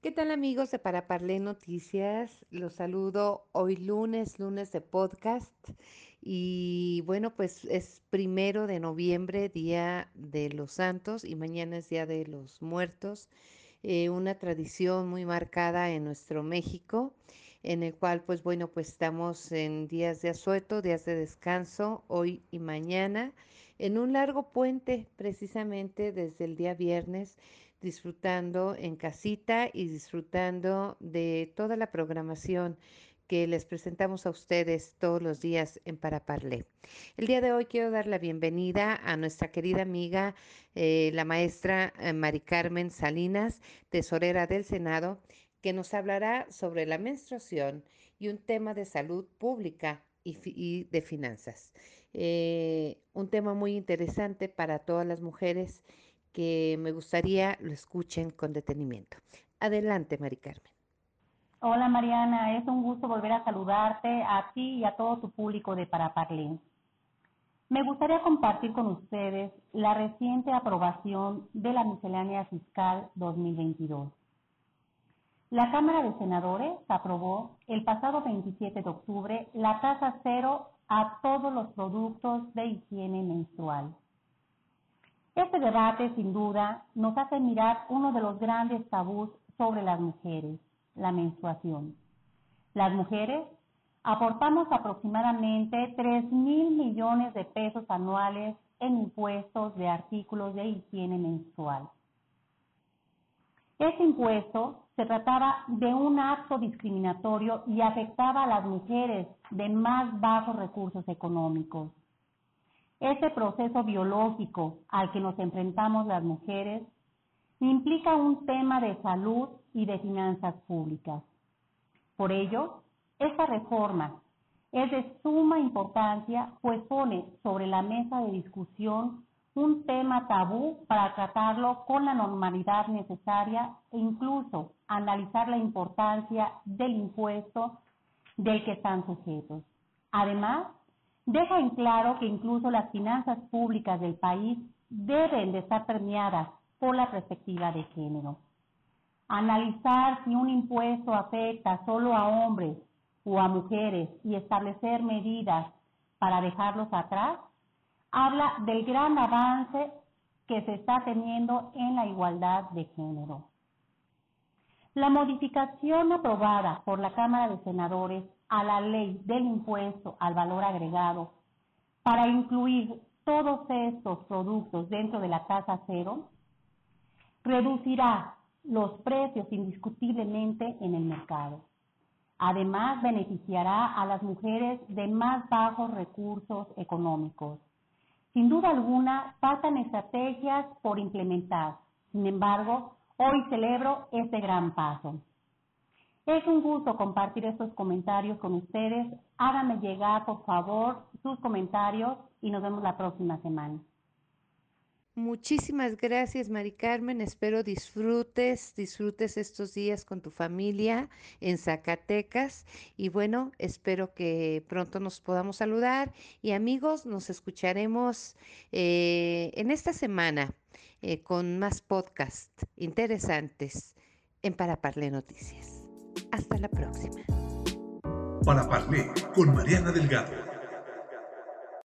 ¿Qué tal amigos de Para Parlé Noticias? Los saludo hoy lunes, lunes de podcast. Y bueno, pues es primero de noviembre, Día de los Santos, y mañana es Día de los Muertos. Eh, una tradición muy marcada en nuestro México, en el cual pues bueno, pues estamos en días de asueto, días de descanso, hoy y mañana, en un largo puente precisamente desde el día viernes disfrutando en casita y disfrutando de toda la programación que les presentamos a ustedes todos los días en Paraparle. El día de hoy quiero dar la bienvenida a nuestra querida amiga, eh, la maestra eh, Mari Carmen Salinas, tesorera del Senado, que nos hablará sobre la menstruación y un tema de salud pública y, de finanzas. Eh, un tema muy interesante para todas las mujeres que me gustaría lo escuchen con detenimiento. Adelante, Mari Carmen. Hola Mariana, es un gusto volver a saludarte a ti y a todo tu público de Paraparlén. Me gustaría compartir con ustedes la reciente aprobación de la miscelánea fiscal 2022. La Cámara de Senadores aprobó el pasado 27 de octubre la tasa cero a todos los productos de higiene menstrual. Este debate, sin duda, nos hace mirar uno de los grandes tabús sobre las mujeres, la menstruación. Las mujeres aportamos aproximadamente 3 mil millones de pesos anuales en impuestos de artículos de higiene menstrual. Este impuesto se trataba de un acto discriminatorio y afectaba a las mujeres de más bajos recursos económicos. Este proceso biológico al que nos enfrentamos las mujeres implica un tema de salud y de finanzas públicas. Por ello, esta reforma es de suma importancia, pues pone sobre la mesa de discusión un tema tabú para tratarlo con la normalidad necesaria e incluso analizar la importancia del impuesto del que están sujetos. Además, deja en claro que incluso las finanzas públicas del país deben de estar permeadas por la perspectiva de género. Analizar si un impuesto afecta solo a hombres o a mujeres y establecer medidas para dejarlos atrás, habla del gran avance que se está teniendo en la igualdad de género. La modificación aprobada por la Cámara de Senadores a la ley del impuesto al valor agregado para incluir todos estos productos dentro de la tasa cero, reducirá los precios indiscutiblemente en el mercado. Además, beneficiará a las mujeres de más bajos recursos económicos. Sin duda alguna, faltan estrategias por implementar. Sin embargo, hoy celebro este gran paso. Es un gusto compartir estos comentarios con ustedes. Háganme llegar, por favor, sus comentarios y nos vemos la próxima semana. Muchísimas gracias, Mari Carmen. Espero disfrutes, disfrutes estos días con tu familia en Zacatecas. Y bueno, espero que pronto nos podamos saludar. Y amigos, nos escucharemos eh, en esta semana eh, con más podcasts interesantes en Paraparle Noticias. Hasta la próxima. Para Parlé con Mariana Delgado.